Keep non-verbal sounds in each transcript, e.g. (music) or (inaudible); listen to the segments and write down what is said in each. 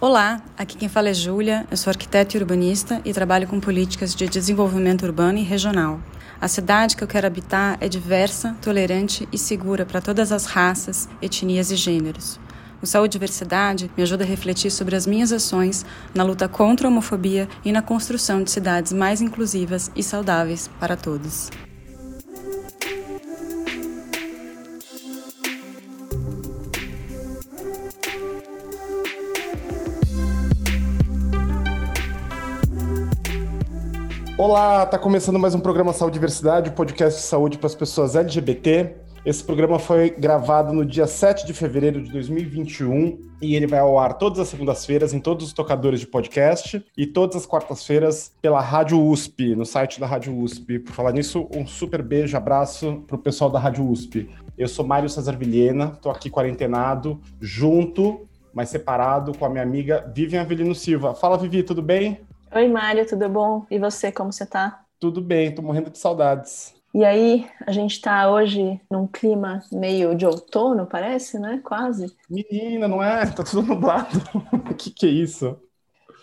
Olá, aqui quem fala é Júlia, eu sou arquiteta e urbanista e trabalho com políticas de desenvolvimento urbano e regional. A cidade que eu quero habitar é diversa, tolerante e segura para todas as raças, etnias e gêneros. O Saúde e Diversidade me ajuda a refletir sobre as minhas ações na luta contra a homofobia e na construção de cidades mais inclusivas e saudáveis para todos. Olá, tá começando mais um programa Saúde e Diversidade, podcast de saúde para as pessoas LGBT. Esse programa foi gravado no dia 7 de fevereiro de 2021 e ele vai ao ar todas as segundas-feiras em todos os tocadores de podcast e todas as quartas-feiras pela Rádio USP, no site da Rádio USP. Por falar nisso, um super beijo, abraço pro pessoal da Rádio USP. Eu sou Mário Cesar Vilhena, tô aqui quarentenado, junto, mas separado com a minha amiga Vivian Avelino Silva. Fala, Vivi, tudo bem? Oi, Mário, tudo bom? E você, como você tá? Tudo bem, tô morrendo de saudades. E aí, a gente tá hoje num clima meio de outono, parece, né? Quase. Menina, não é? Tá tudo nublado. O (laughs) que, que é isso?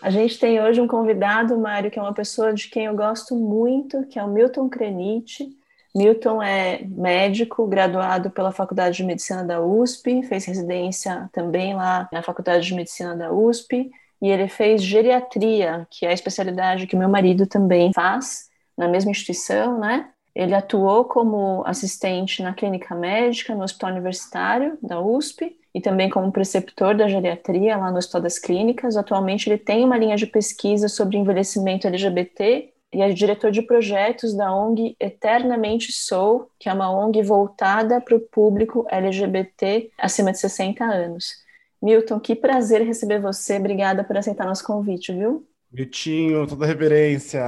A gente tem hoje um convidado, Mário, que é uma pessoa de quem eu gosto muito, que é o Milton Krenit. Milton é médico, graduado pela Faculdade de Medicina da USP, fez residência também lá na Faculdade de Medicina da USP e ele fez geriatria, que é a especialidade que meu marido também faz na mesma instituição, né? Ele atuou como assistente na clínica médica no Hospital Universitário da USP e também como preceptor da geriatria lá no Hospital das Clínicas. Atualmente ele tem uma linha de pesquisa sobre envelhecimento LGBT e é diretor de projetos da ONG Eternamente Sou, que é uma ONG voltada para o público LGBT acima de 60 anos. Milton, que prazer receber você. Obrigada por aceitar nosso convite, viu? Miltinho, toda reverência.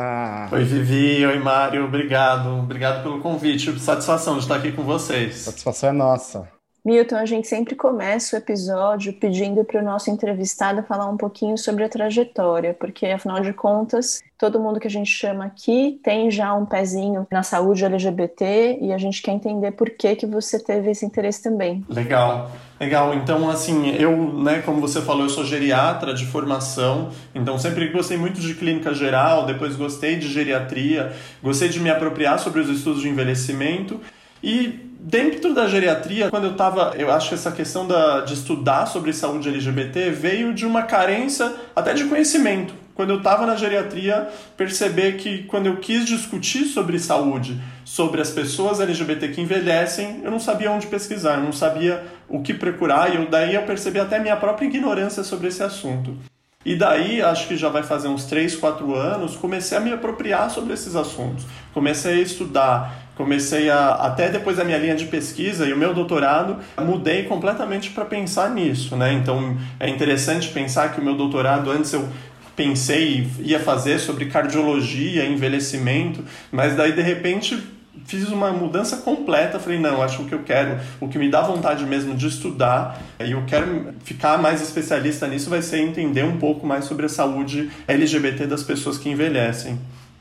Oi, Vivi. Oi, Mário. Obrigado. Obrigado pelo convite. Satisfação de estar aqui com vocês. Satisfação é nossa. Milton, a gente sempre começa o episódio pedindo para o nosso entrevistado falar um pouquinho sobre a trajetória, porque afinal de contas, todo mundo que a gente chama aqui tem já um pezinho na saúde LGBT e a gente quer entender por que que você teve esse interesse também. Legal. Legal, então assim, eu, né, como você falou, eu sou geriatra de formação, então sempre gostei muito de clínica geral, depois gostei de geriatria, gostei de me apropriar sobre os estudos de envelhecimento e dentro da geriatria, quando eu estava, eu acho que essa questão da, de estudar sobre saúde LGBT veio de uma carência até de conhecimento. Quando eu estava na geriatria, perceber que quando eu quis discutir sobre saúde, sobre as pessoas LGBT que envelhecem, eu não sabia onde pesquisar, eu não sabia o que procurar, e eu, daí eu percebi até minha própria ignorância sobre esse assunto. E daí, acho que já vai fazer uns 3, 4 anos, comecei a me apropriar sobre esses assuntos. Comecei a estudar comecei a até depois da minha linha de pesquisa e o meu doutorado mudei completamente para pensar nisso, né? Então é interessante pensar que o meu doutorado antes eu pensei ia fazer sobre cardiologia, envelhecimento, mas daí de repente fiz uma mudança completa, falei, não, acho que eu quero, o que me dá vontade mesmo de estudar, e eu quero ficar mais especialista nisso, vai ser entender um pouco mais sobre a saúde LGBT das pessoas que envelhecem.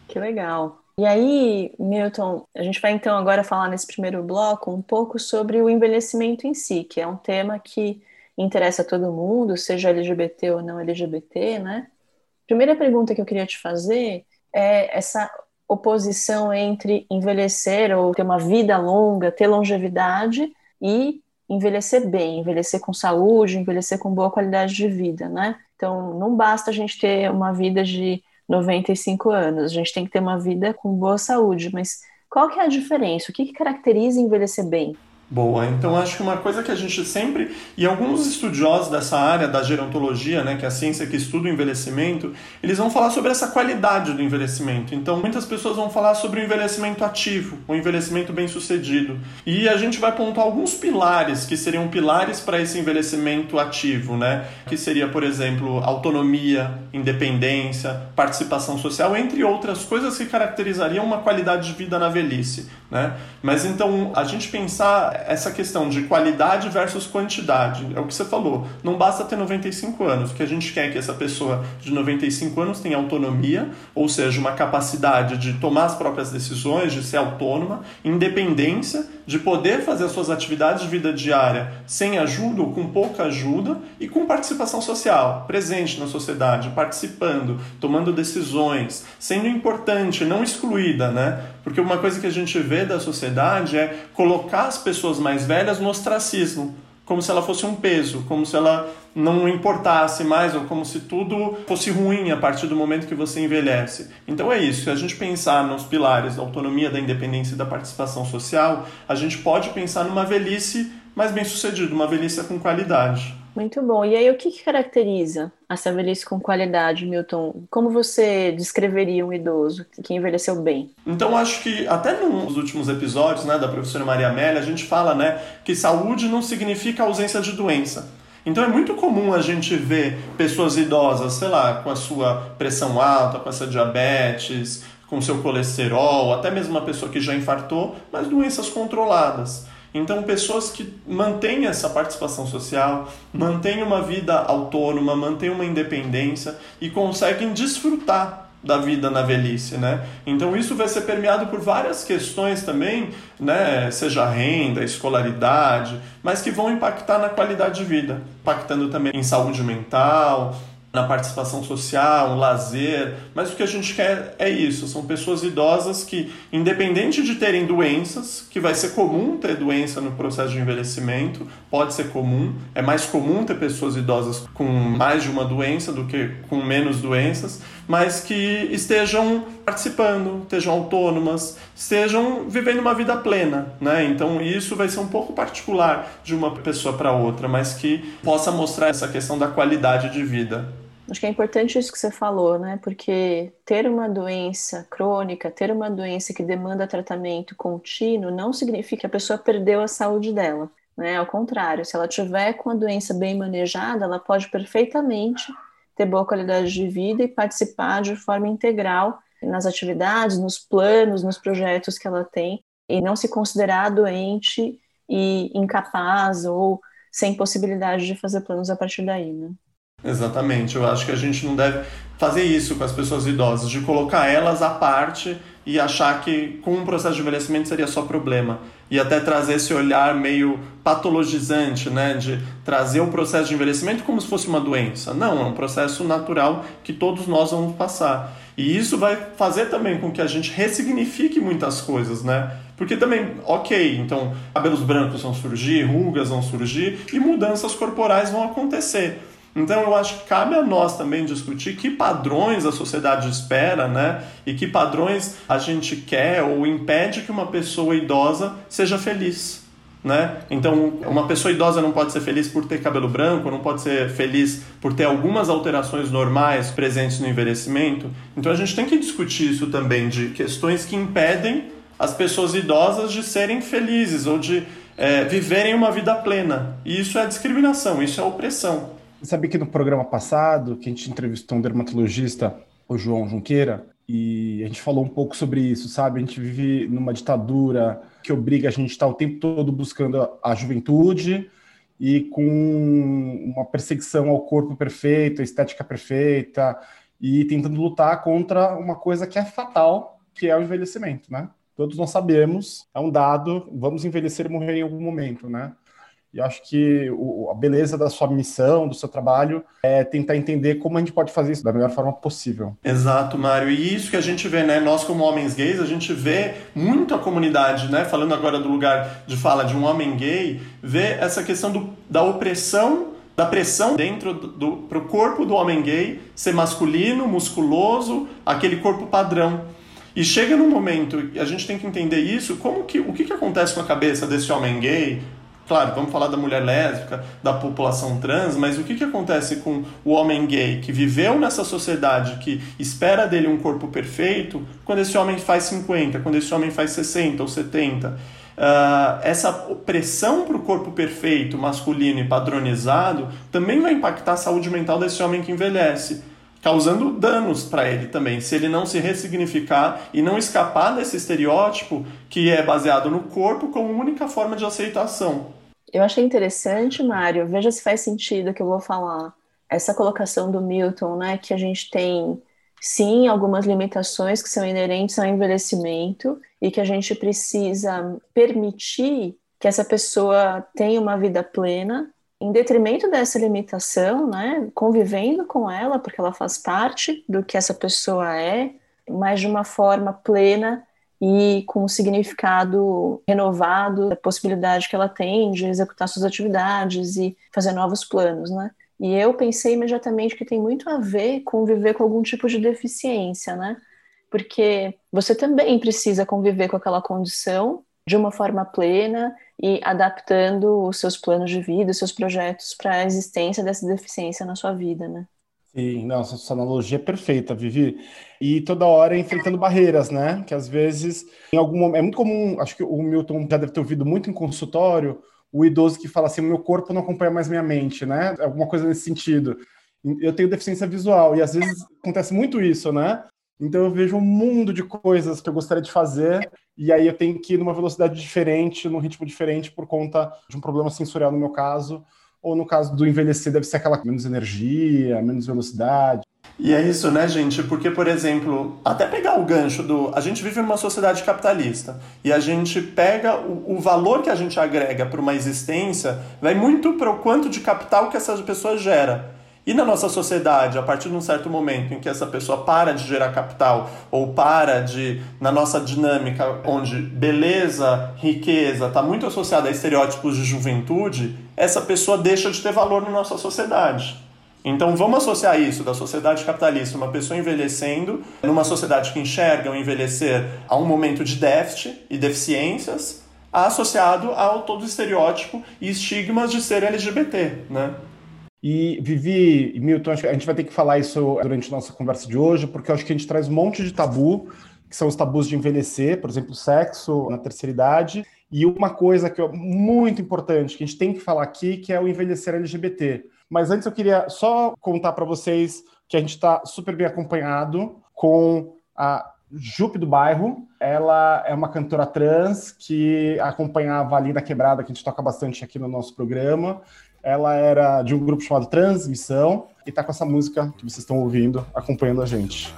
Que legal. E aí, Milton, a gente vai então agora falar nesse primeiro bloco um pouco sobre o envelhecimento em si, que é um tema que interessa a todo mundo, seja LGBT ou não LGBT, né? Primeira pergunta que eu queria te fazer é essa oposição entre envelhecer ou ter uma vida longa, ter longevidade e envelhecer bem, envelhecer com saúde, envelhecer com boa qualidade de vida, né? Então, não basta a gente ter uma vida de 95 anos. A gente tem que ter uma vida com boa saúde, mas qual que é a diferença? O que, que caracteriza envelhecer bem? Boa, então acho que uma coisa que a gente sempre, e alguns estudiosos dessa área da gerontologia, né, que é a ciência que estuda o envelhecimento, eles vão falar sobre essa qualidade do envelhecimento. Então muitas pessoas vão falar sobre o envelhecimento ativo, o envelhecimento bem sucedido. E a gente vai pontuar alguns pilares que seriam pilares para esse envelhecimento ativo, né, que seria, por exemplo, autonomia, independência, participação social, entre outras coisas que caracterizariam uma qualidade de vida na velhice. Né? Mas então, a gente pensar essa questão de qualidade versus quantidade, é o que você falou. Não basta ter 95 anos, que a gente quer é que essa pessoa de 95 anos tenha autonomia, ou seja, uma capacidade de tomar as próprias decisões, de ser autônoma, independência, de poder fazer as suas atividades de vida diária sem ajuda ou com pouca ajuda e com participação social, presente na sociedade, participando, tomando decisões, sendo importante, não excluída, né? Porque uma coisa que a gente vê da sociedade é colocar as pessoas mais velhas no ostracismo, como se ela fosse um peso, como se ela não importasse mais, ou como se tudo fosse ruim a partir do momento que você envelhece. Então é isso, se a gente pensar nos pilares da autonomia, da independência e da participação social, a gente pode pensar numa velhice mais bem sucedida, uma velhice com qualidade. Muito bom. E aí, o que, que caracteriza essa velhice com qualidade, Milton? Como você descreveria um idoso que envelheceu bem? Então, acho que até nos últimos episódios né, da professora Maria Amélia, a gente fala né, que saúde não significa ausência de doença. Então é muito comum a gente ver pessoas idosas, sei lá, com a sua pressão alta, com essa diabetes, com seu colesterol, até mesmo uma pessoa que já infartou, mas doenças controladas. Então, pessoas que mantêm essa participação social, mantêm uma vida autônoma, mantêm uma independência e conseguem desfrutar da vida na velhice, né? Então isso vai ser permeado por várias questões também, né? Seja renda, escolaridade, mas que vão impactar na qualidade de vida, impactando também em saúde mental, na participação social, um lazer, mas o que a gente quer é isso, são pessoas idosas que, independente de terem doenças, que vai ser comum ter doença no processo de envelhecimento, pode ser comum, é mais comum ter pessoas idosas com mais de uma doença do que com menos doenças, mas que estejam participando, estejam autônomas, estejam vivendo uma vida plena, né? Então isso vai ser um pouco particular de uma pessoa para outra, mas que possa mostrar essa questão da qualidade de vida. Acho que é importante isso que você falou, né? Porque ter uma doença crônica, ter uma doença que demanda tratamento contínuo, não significa que a pessoa perdeu a saúde dela. Né? Ao contrário, se ela tiver com a doença bem manejada, ela pode perfeitamente ter boa qualidade de vida e participar de forma integral nas atividades, nos planos, nos projetos que ela tem, e não se considerar doente e incapaz ou sem possibilidade de fazer planos a partir daí, né? Exatamente, eu acho que a gente não deve fazer isso com as pessoas idosas, de colocar elas à parte e achar que com um processo de envelhecimento seria só problema. E até trazer esse olhar meio patologizante, né? De trazer o processo de envelhecimento como se fosse uma doença. Não, é um processo natural que todos nós vamos passar. E isso vai fazer também com que a gente ressignifique muitas coisas, né? Porque também, ok, então cabelos brancos vão surgir, rugas vão surgir e mudanças corporais vão acontecer. Então eu acho que cabe a nós também discutir que padrões a sociedade espera, né? E que padrões a gente quer ou impede que uma pessoa idosa seja feliz. Né? Então, uma pessoa idosa não pode ser feliz por ter cabelo branco, não pode ser feliz por ter algumas alterações normais presentes no envelhecimento. Então, a gente tem que discutir isso também, de questões que impedem as pessoas idosas de serem felizes ou de é, viverem uma vida plena. E isso é discriminação, isso é opressão. Sabe que no programa passado, que a gente entrevistou um dermatologista, o João Junqueira, e a gente falou um pouco sobre isso, sabe? A gente vive numa ditadura que obriga a gente a estar o tempo todo buscando a juventude e com uma perseguição ao corpo perfeito, a estética perfeita, e tentando lutar contra uma coisa que é fatal, que é o envelhecimento, né? Todos nós sabemos, é um dado, vamos envelhecer e morrer em algum momento, né? E acho que o, a beleza da sua missão, do seu trabalho, é tentar entender como a gente pode fazer isso da melhor forma possível. Exato, Mário. E isso que a gente vê, né? Nós, como homens gays, a gente vê muito a comunidade, né? Falando agora do lugar de fala de um homem gay, vê essa questão do, da opressão da pressão dentro do, pro corpo do homem gay ser masculino, musculoso, aquele corpo padrão. E chega num momento, a gente tem que entender isso, como que o que, que acontece com a cabeça desse homem gay Claro, vamos falar da mulher lésbica, da população trans, mas o que, que acontece com o homem gay que viveu nessa sociedade que espera dele um corpo perfeito quando esse homem faz 50, quando esse homem faz 60 ou 70? Uh, ah, essa pressão para o corpo perfeito, masculino e padronizado também vai impactar a saúde mental desse homem que envelhece causando danos para ele também, se ele não se ressignificar e não escapar desse estereótipo que é baseado no corpo como única forma de aceitação. Eu achei interessante, Mário, veja se faz sentido que eu vou falar. Essa colocação do Milton, né, que a gente tem sim algumas limitações que são inerentes ao envelhecimento e que a gente precisa permitir que essa pessoa tenha uma vida plena em detrimento dessa limitação, né, convivendo com ela, porque ela faz parte do que essa pessoa é, mas de uma forma plena e com um significado renovado da possibilidade que ela tem de executar suas atividades e fazer novos planos, né? E eu pensei imediatamente que tem muito a ver com viver com algum tipo de deficiência, né? Porque você também precisa conviver com aquela condição de uma forma plena e adaptando os seus planos de vida, os seus projetos para a existência dessa deficiência na sua vida, né? Sim, nossa, essa analogia é perfeita, Vivi. E toda hora enfrentando barreiras, né? Que às vezes, em algum momento, é muito comum, acho que o Milton já deve ter ouvido muito em consultório, o idoso que fala assim: meu corpo não acompanha mais minha mente, né? Alguma coisa nesse sentido. Eu tenho deficiência visual e às vezes acontece muito isso, né? Então eu vejo um mundo de coisas que eu gostaria de fazer e aí eu tenho que ir numa velocidade diferente, num ritmo diferente por conta de um problema sensorial no meu caso, ou no caso do envelhecer deve ser aquela menos energia, menos velocidade. E é isso, né, gente? Porque, por exemplo, até pegar o gancho do. A gente vive numa sociedade capitalista e a gente pega o, o valor que a gente agrega para uma existência, vai muito para o quanto de capital que essa pessoa gera. E na nossa sociedade, a partir de um certo momento em que essa pessoa para de gerar capital ou para de, na nossa dinâmica, onde beleza, riqueza está muito associada a estereótipos de juventude, essa pessoa deixa de ter valor na nossa sociedade. Então vamos associar isso da sociedade capitalista, uma pessoa envelhecendo, numa sociedade que enxerga o envelhecer a um momento de déficit e deficiências, associado ao todo estereótipo e estigmas de ser LGBT, né? E Vivi Milton, a gente vai ter que falar isso durante a nossa conversa de hoje, porque eu acho que a gente traz um monte de tabu, que são os tabus de envelhecer, por exemplo, sexo na terceira idade, e uma coisa que é muito importante, que a gente tem que falar aqui, que é o envelhecer LGBT. Mas antes eu queria só contar para vocês que a gente está super bem acompanhado com a Jupe do Bairro. Ela é uma cantora trans que acompanhava ali na Quebrada, que a gente toca bastante aqui no nosso programa. Ela era de um grupo chamado Transmissão e tá com essa música que vocês estão ouvindo, acompanhando a gente.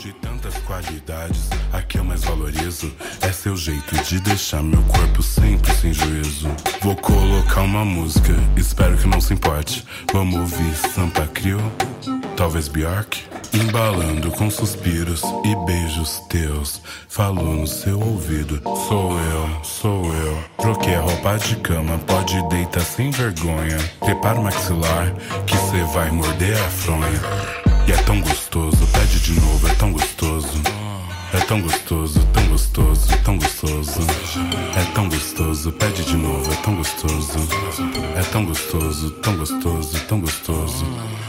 De tantas qualidades, a que eu mais valorizo é seu jeito de deixar meu corpo sempre sem juízo. Vou colocar uma música, espero que não se importe. Vamos ouvir Sampa Crio, talvez Bjork. Embalando com suspiros e beijos teus, falou no seu ouvido: Sou eu, sou eu. Troquei a roupa de cama, pode deitar sem vergonha. Prepara o maxilar, que cê vai morder a fronha. E é tão gostoso, pede de novo, é tão gostoso. É tão gostoso, tão gostoso, tão gostoso. É tão gostoso, pede de novo, é tão gostoso. É tão gostoso, tão gostoso, tão gostoso.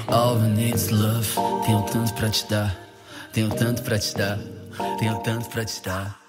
All we need is love. Tenho tanto pra te dar, tenho tanto pra te dar, tenho tanto pra te dar.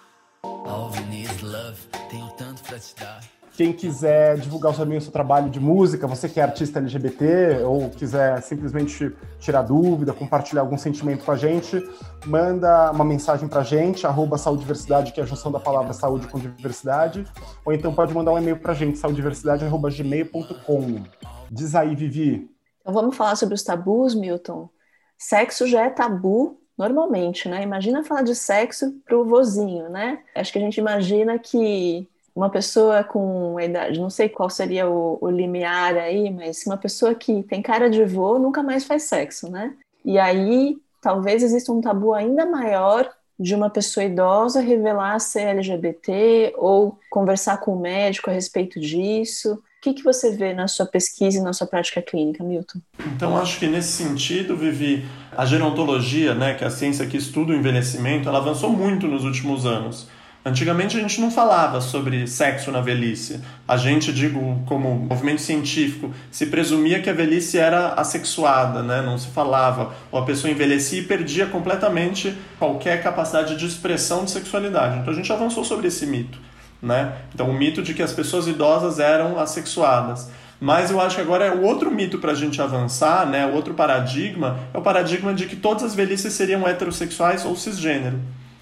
All we love. Tenho tanto pra te dar. Quem quiser divulgar também o seu trabalho de música, você que é artista LGBT ou quiser simplesmente tirar dúvida, compartilhar algum sentimento com a gente, manda uma mensagem pra gente, arroba saudiversidade, que é a junção da palavra saúde com diversidade, ou então pode mandar um e-mail pra gente, saudiversidade.gmail.com. Diz aí, Vivi. Então vamos falar sobre os tabus, Milton. Sexo já é tabu normalmente, né? Imagina falar de sexo pro vozinho, né? Acho que a gente imagina que uma pessoa com idade, não sei qual seria o, o limiar aí, mas uma pessoa que tem cara de vô nunca mais faz sexo, né? E aí talvez exista um tabu ainda maior de uma pessoa idosa revelar ser LGBT ou conversar com o médico a respeito disso. O que, que você vê na sua pesquisa e na sua prática clínica, Milton? Então, acho que nesse sentido, Vivi, a gerontologia, né, que é a ciência que estuda o envelhecimento, ela avançou muito nos últimos anos. Antigamente a gente não falava sobre sexo na velhice. A gente, digo, como movimento científico, se presumia que a velhice era assexuada, né? não se falava. Ou a pessoa envelhecia e perdia completamente qualquer capacidade de expressão de sexualidade. Então a gente avançou sobre esse mito. Né? Então o mito de que as pessoas idosas eram assexuadas. Mas eu acho que agora é o outro mito para a gente avançar, né? O outro paradigma é o paradigma de que todas as velhices seriam heterossexuais ou cisgênero.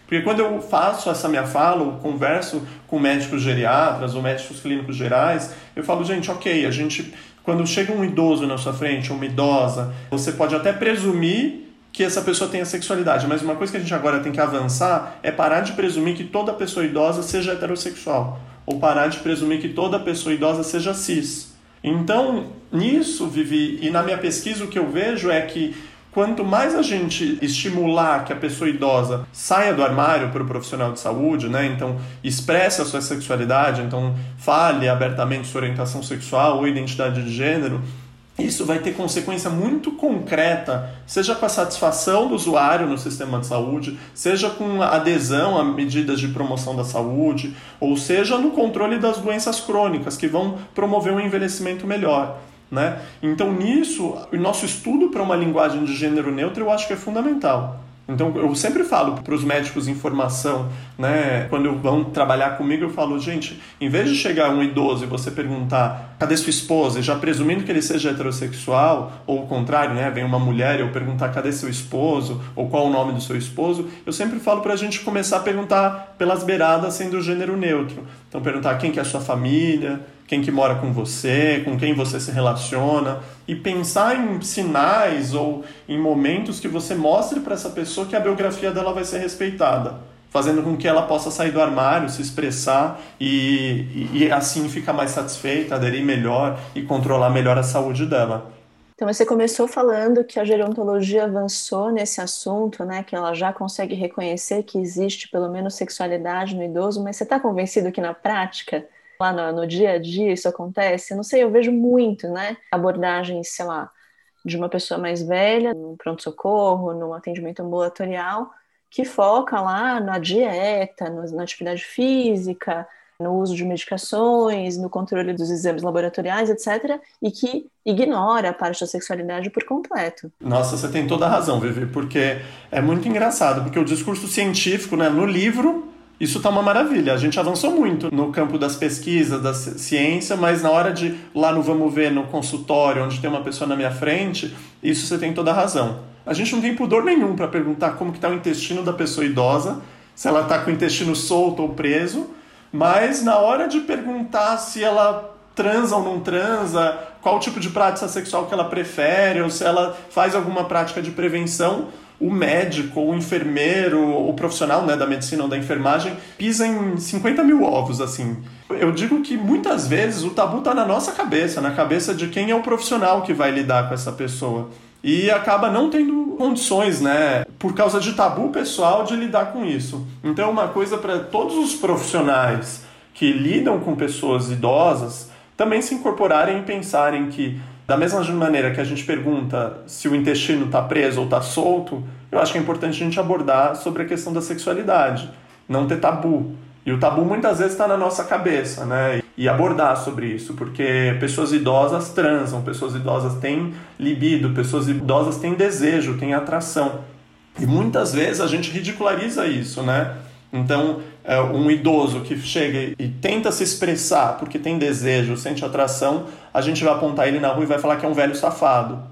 Porque quando eu faço essa minha fala, ou converso com médicos geriatras ou médicos clínicos gerais, eu falo, gente, ok, a gente, quando chega um idoso na sua frente, uma idosa, você pode até presumir que essa pessoa tenha sexualidade, mas uma coisa que a gente agora tem que avançar é parar de presumir que toda pessoa idosa seja heterossexual, ou parar de presumir que toda pessoa idosa seja cis. Então, nisso, Vivi, e na minha pesquisa o que eu vejo é que quanto mais a gente estimular que a pessoa idosa saia do armário para o profissional de saúde, né? Então, expresse a sua sexualidade, então fale abertamente sua orientação sexual ou identidade de gênero, isso vai ter consequência muito concreta, seja com a satisfação do usuário no sistema de saúde, seja com adesão a medidas de promoção da saúde, ou seja no controle das doenças crônicas, que vão promover um envelhecimento melhor. Né? Então, nisso, o nosso estudo para uma linguagem de gênero neutro eu acho que é fundamental. Então, eu sempre falo para os médicos em formação, né, quando vão trabalhar comigo, eu falo, gente, em vez de chegar um idoso e você perguntar, cadê sua esposa? E já presumindo que ele seja heterossexual, ou o contrário, né, vem uma mulher e eu perguntar, cadê seu esposo? Ou qual o nome do seu esposo? Eu sempre falo para a gente começar a perguntar pelas beiradas, sendo o gênero neutro. Então, perguntar quem que é a sua família, quem que mora com você, com quem você se relaciona e pensar em sinais ou em momentos que você mostre para essa pessoa que a biografia dela vai ser respeitada, fazendo com que ela possa sair do armário, se expressar e, e, e assim ficar mais satisfeita, aderir melhor e controlar melhor a saúde dela. Então você começou falando que a gerontologia avançou nesse assunto, né? Que ela já consegue reconhecer que existe pelo menos sexualidade no idoso, mas você está convencido que na prática lá no, no, dia a dia isso acontece? Não sei, eu vejo muito, né? Abordagens, sei lá, de uma pessoa mais velha, no pronto-socorro, no atendimento ambulatorial, que foca lá na dieta, no, na atividade física, no uso de medicações, no controle dos exames laboratoriais, etc., e que ignora a parte da sexualidade por completo. Nossa, você tem toda a razão, Vivi, porque é muito engraçado, porque o discurso científico, né, no livro, isso está uma maravilha. A gente avançou muito no campo das pesquisas, da ciência, mas na hora de lá no vamos ver, no consultório, onde tem uma pessoa na minha frente, isso você tem toda a razão. A gente não tem pudor nenhum para perguntar como que está o intestino da pessoa idosa, se ela está com o intestino solto ou preso, mas na hora de perguntar se ela transa ou não transa, qual tipo de prática sexual que ela prefere, ou se ela faz alguma prática de prevenção, o médico, o enfermeiro, o profissional né, da medicina ou da enfermagem pisa em 50 mil ovos, assim. Eu digo que muitas vezes o tabu está na nossa cabeça, na cabeça de quem é o profissional que vai lidar com essa pessoa. E acaba não tendo condições, né, por causa de tabu pessoal, de lidar com isso. Então, é uma coisa para todos os profissionais que lidam com pessoas idosas também se incorporarem e pensarem que da mesma maneira que a gente pergunta se o intestino está preso ou está solto, eu acho que é importante a gente abordar sobre a questão da sexualidade, não ter tabu. E o tabu muitas vezes está na nossa cabeça, né? E abordar sobre isso, porque pessoas idosas transam, pessoas idosas têm libido, pessoas idosas têm desejo, têm atração. E muitas vezes a gente ridiculariza isso, né? Então, é, um idoso que chega e tenta se expressar porque tem desejo, sente atração, a gente vai apontar ele na rua e vai falar que é um velho safado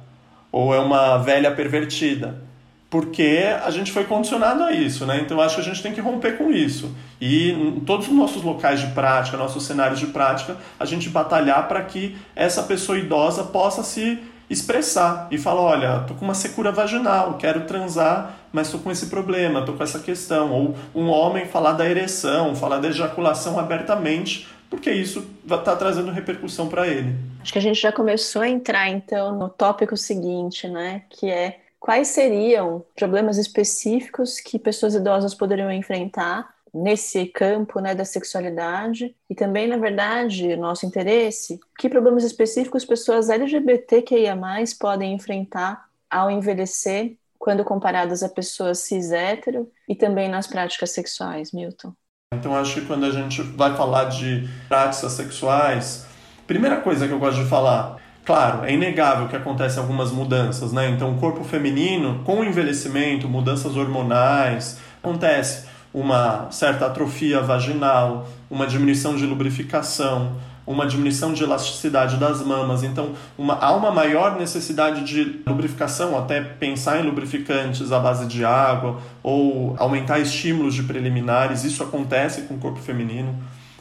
ou é uma velha pervertida. Porque a gente foi condicionado a isso, né? Então acho que a gente tem que romper com isso. E em todos os nossos locais de prática, nossos cenários de prática, a gente batalhar para que essa pessoa idosa possa se expressar e falar, olha, tô com uma secura vaginal, quero transar, mas tô com esse problema, tô com essa questão. Ou um homem falar da ereção, falar da ejaculação abertamente, porque isso está trazendo repercussão para ele. Acho que a gente já começou a entrar então no tópico seguinte, né, que é quais seriam problemas específicos que pessoas idosas poderiam enfrentar nesse campo né, da sexualidade e também, na verdade, nosso interesse, que problemas específicos pessoas LGBTQIA+, podem enfrentar ao envelhecer quando comparadas a pessoas cis hétero e também nas práticas sexuais, Milton? Então, acho que quando a gente vai falar de práticas sexuais, primeira coisa que eu gosto de falar, claro, é inegável que acontecem algumas mudanças, né? Então, o corpo feminino, com o envelhecimento, mudanças hormonais, acontece uma certa atrofia vaginal, uma diminuição de lubrificação, uma diminuição de elasticidade das mamas. Então, uma, há uma maior necessidade de lubrificação, até pensar em lubrificantes à base de água ou aumentar estímulos de preliminares. Isso acontece com o corpo feminino.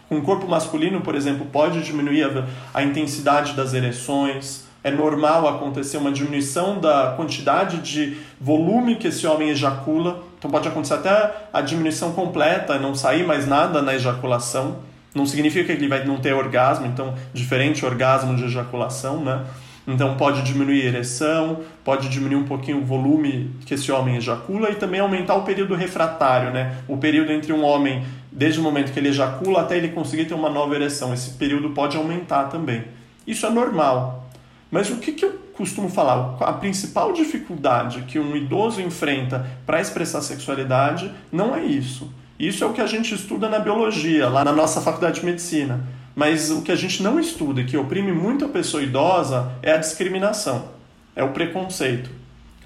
Com o corpo masculino, por exemplo, pode diminuir a, a intensidade das ereções. É normal acontecer uma diminuição da quantidade de volume que esse homem ejacula. Então pode acontecer até a diminuição completa, não sair mais nada na ejaculação. Não significa que ele vai não ter orgasmo, então diferente orgasmo de ejaculação, né? Então pode diminuir a ereção, pode diminuir um pouquinho o volume que esse homem ejacula e também aumentar o período refratário, né? O período entre um homem desde o momento que ele ejacula até ele conseguir ter uma nova ereção. Esse período pode aumentar também. Isso é normal. Mas o que, que eu costumo falar? A principal dificuldade que um idoso enfrenta para expressar sexualidade não é isso. Isso é o que a gente estuda na biologia, lá na nossa faculdade de medicina. Mas o que a gente não estuda, que oprime muito a pessoa idosa, é a discriminação, é o preconceito.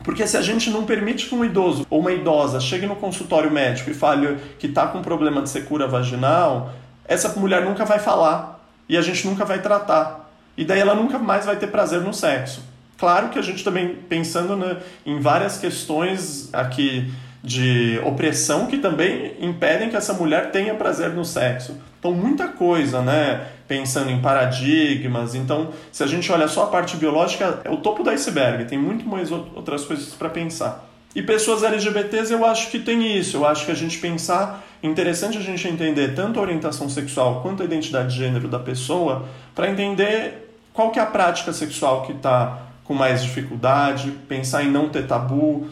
Porque se a gente não permite que um idoso ou uma idosa chegue no consultório médico e fale que está com problema de secura vaginal, essa mulher nunca vai falar e a gente nunca vai tratar. E daí ela nunca mais vai ter prazer no sexo. Claro que a gente também, pensando né, em várias questões aqui de opressão que também impedem que essa mulher tenha prazer no sexo. Então, muita coisa, né? Pensando em paradigmas. Então, se a gente olha só a parte biológica, é o topo do iceberg, tem muito mais outras coisas para pensar. E pessoas LGBTs, eu acho que tem isso. Eu acho que a gente pensar, interessante a gente entender tanto a orientação sexual quanto a identidade de gênero da pessoa, para entender qual que é a prática sexual que está com mais dificuldade, pensar em não ter tabu,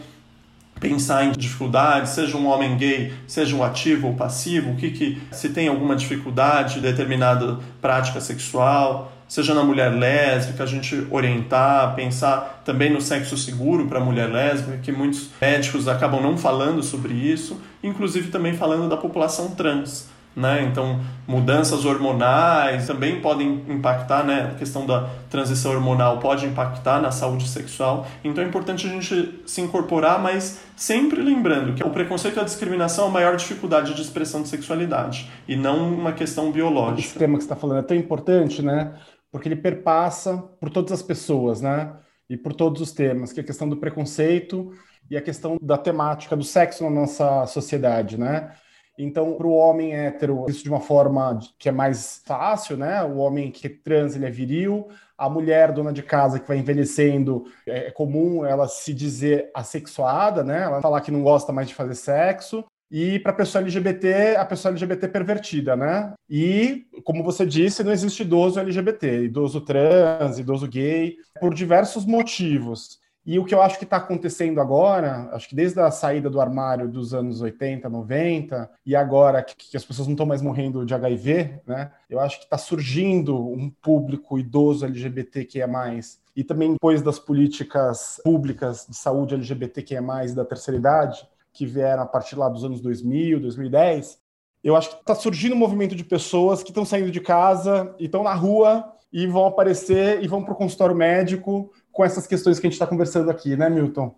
pensar em dificuldades, seja um homem gay, seja um ativo ou passivo, o que, que se tem alguma dificuldade, determinada prática sexual, seja na mulher lésbica, a gente orientar, pensar também no sexo seguro para a mulher lésbica, que muitos médicos acabam não falando sobre isso, inclusive também falando da população trans né? Então, mudanças hormonais também podem impactar, né? A questão da transição hormonal pode impactar na saúde sexual. Então, é importante a gente se incorporar, mas sempre lembrando que o preconceito e a discriminação é a maior dificuldade de expressão de sexualidade e não uma questão biológica. Esse tema que você está falando é tão importante, né? Porque ele perpassa por todas as pessoas, né? E por todos os temas, que é a questão do preconceito e a questão da temática do sexo na nossa sociedade, né? Então, para o homem hétero, isso de uma forma que é mais fácil, né? O homem que trans, ele é viril. A mulher dona de casa que vai envelhecendo, é, é comum ela se dizer assexuada, né? Ela falar que não gosta mais de fazer sexo. E para a pessoa LGBT, a pessoa LGBT pervertida, né? E, como você disse, não existe idoso LGBT, idoso trans, idoso gay, por diversos motivos. E o que eu acho que está acontecendo agora, acho que desde a saída do armário dos anos 80, 90, e agora que, que as pessoas não estão mais morrendo de HIV, né? Eu acho que está surgindo um público idoso LGBT que é mais. E também depois das políticas públicas de saúde LGBT que é da terceira idade, que vieram a partir lá dos anos 2000, 2010, eu acho que está surgindo um movimento de pessoas que estão saindo de casa e estão na rua e vão aparecer e vão para o consultório médico com essas questões que a gente está conversando aqui, né, Milton?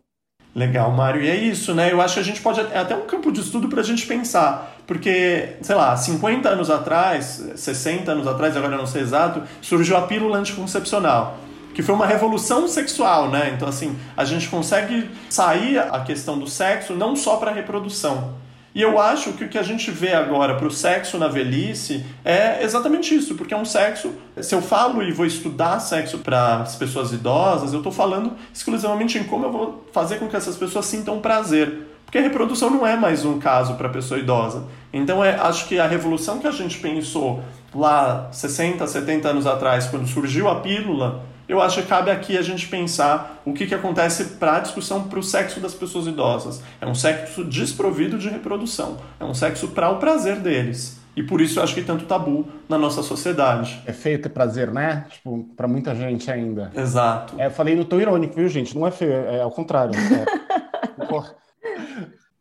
Legal, Mário. E é isso, né? Eu acho que a gente pode. É até um campo de estudo para a gente pensar. Porque, sei lá, 50 anos atrás, 60 anos atrás, agora eu não sei exato, surgiu a pílula anticoncepcional. Que foi uma revolução sexual, né? Então, assim, a gente consegue sair a questão do sexo não só para reprodução, e eu acho que o que a gente vê agora para o sexo na velhice é exatamente isso, porque é um sexo. Se eu falo e vou estudar sexo para as pessoas idosas, eu estou falando exclusivamente em como eu vou fazer com que essas pessoas sintam prazer. Porque a reprodução não é mais um caso para a pessoa idosa. Então, é, acho que a revolução que a gente pensou lá 60, 70 anos atrás, quando surgiu a pílula, eu acho que cabe aqui a gente pensar o que, que acontece para a discussão para o sexo das pessoas idosas. É um sexo desprovido de reprodução, é um sexo para o prazer deles. E por isso eu acho que tanto tabu na nossa sociedade. É feio ter prazer, né? Tipo, para muita gente ainda. Exato. É, eu falei no tom irônico, viu, gente? Não é feio, é ao contrário. É... (laughs)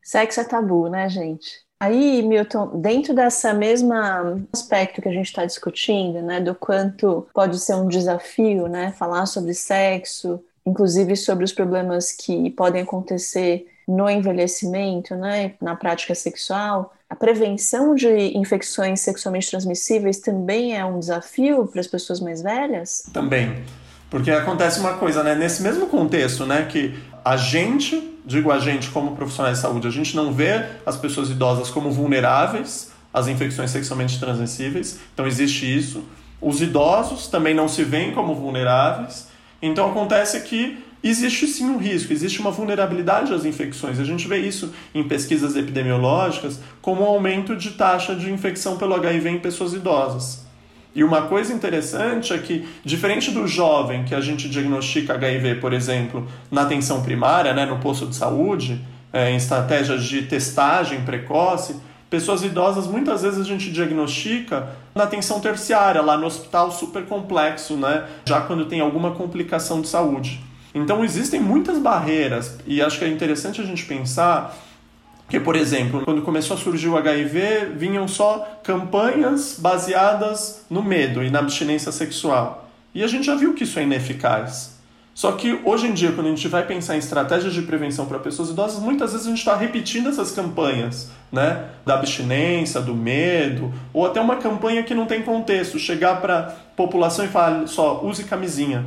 Sexo é tabu, né, gente? Aí, Milton, dentro dessa mesma aspecto que a gente está discutindo, né, do quanto pode ser um desafio, né, falar sobre sexo inclusive sobre os problemas que podem acontecer no envelhecimento, né, na prática sexual, a prevenção de infecções sexualmente transmissíveis também é um desafio para as pessoas mais velhas? Também. Porque acontece uma coisa, né? Nesse mesmo contexto, né? Que a gente, digo a gente como profissionais de saúde, a gente não vê as pessoas idosas como vulneráveis às infecções sexualmente transmissíveis. Então existe isso. Os idosos também não se veem como vulneráveis. Então acontece que existe sim um risco, existe uma vulnerabilidade às infecções. A gente vê isso em pesquisas epidemiológicas como um aumento de taxa de infecção pelo HIV em pessoas idosas. E uma coisa interessante é que, diferente do jovem que a gente diagnostica HIV, por exemplo, na atenção primária, né, no posto de saúde, é, em estratégias de testagem precoce, pessoas idosas muitas vezes a gente diagnostica na atenção terciária, lá no hospital super complexo, né, já quando tem alguma complicação de saúde. Então existem muitas barreiras e acho que é interessante a gente pensar que, por exemplo, quando começou a surgir o HIV, vinham só campanhas baseadas no medo e na abstinência sexual. E a gente já viu que isso é ineficaz. Só que hoje em dia, quando a gente vai pensar em estratégias de prevenção para pessoas idosas, muitas vezes a gente está repetindo essas campanhas, né? Da abstinência, do medo, ou até uma campanha que não tem contexto, chegar para a população e falar só use camisinha.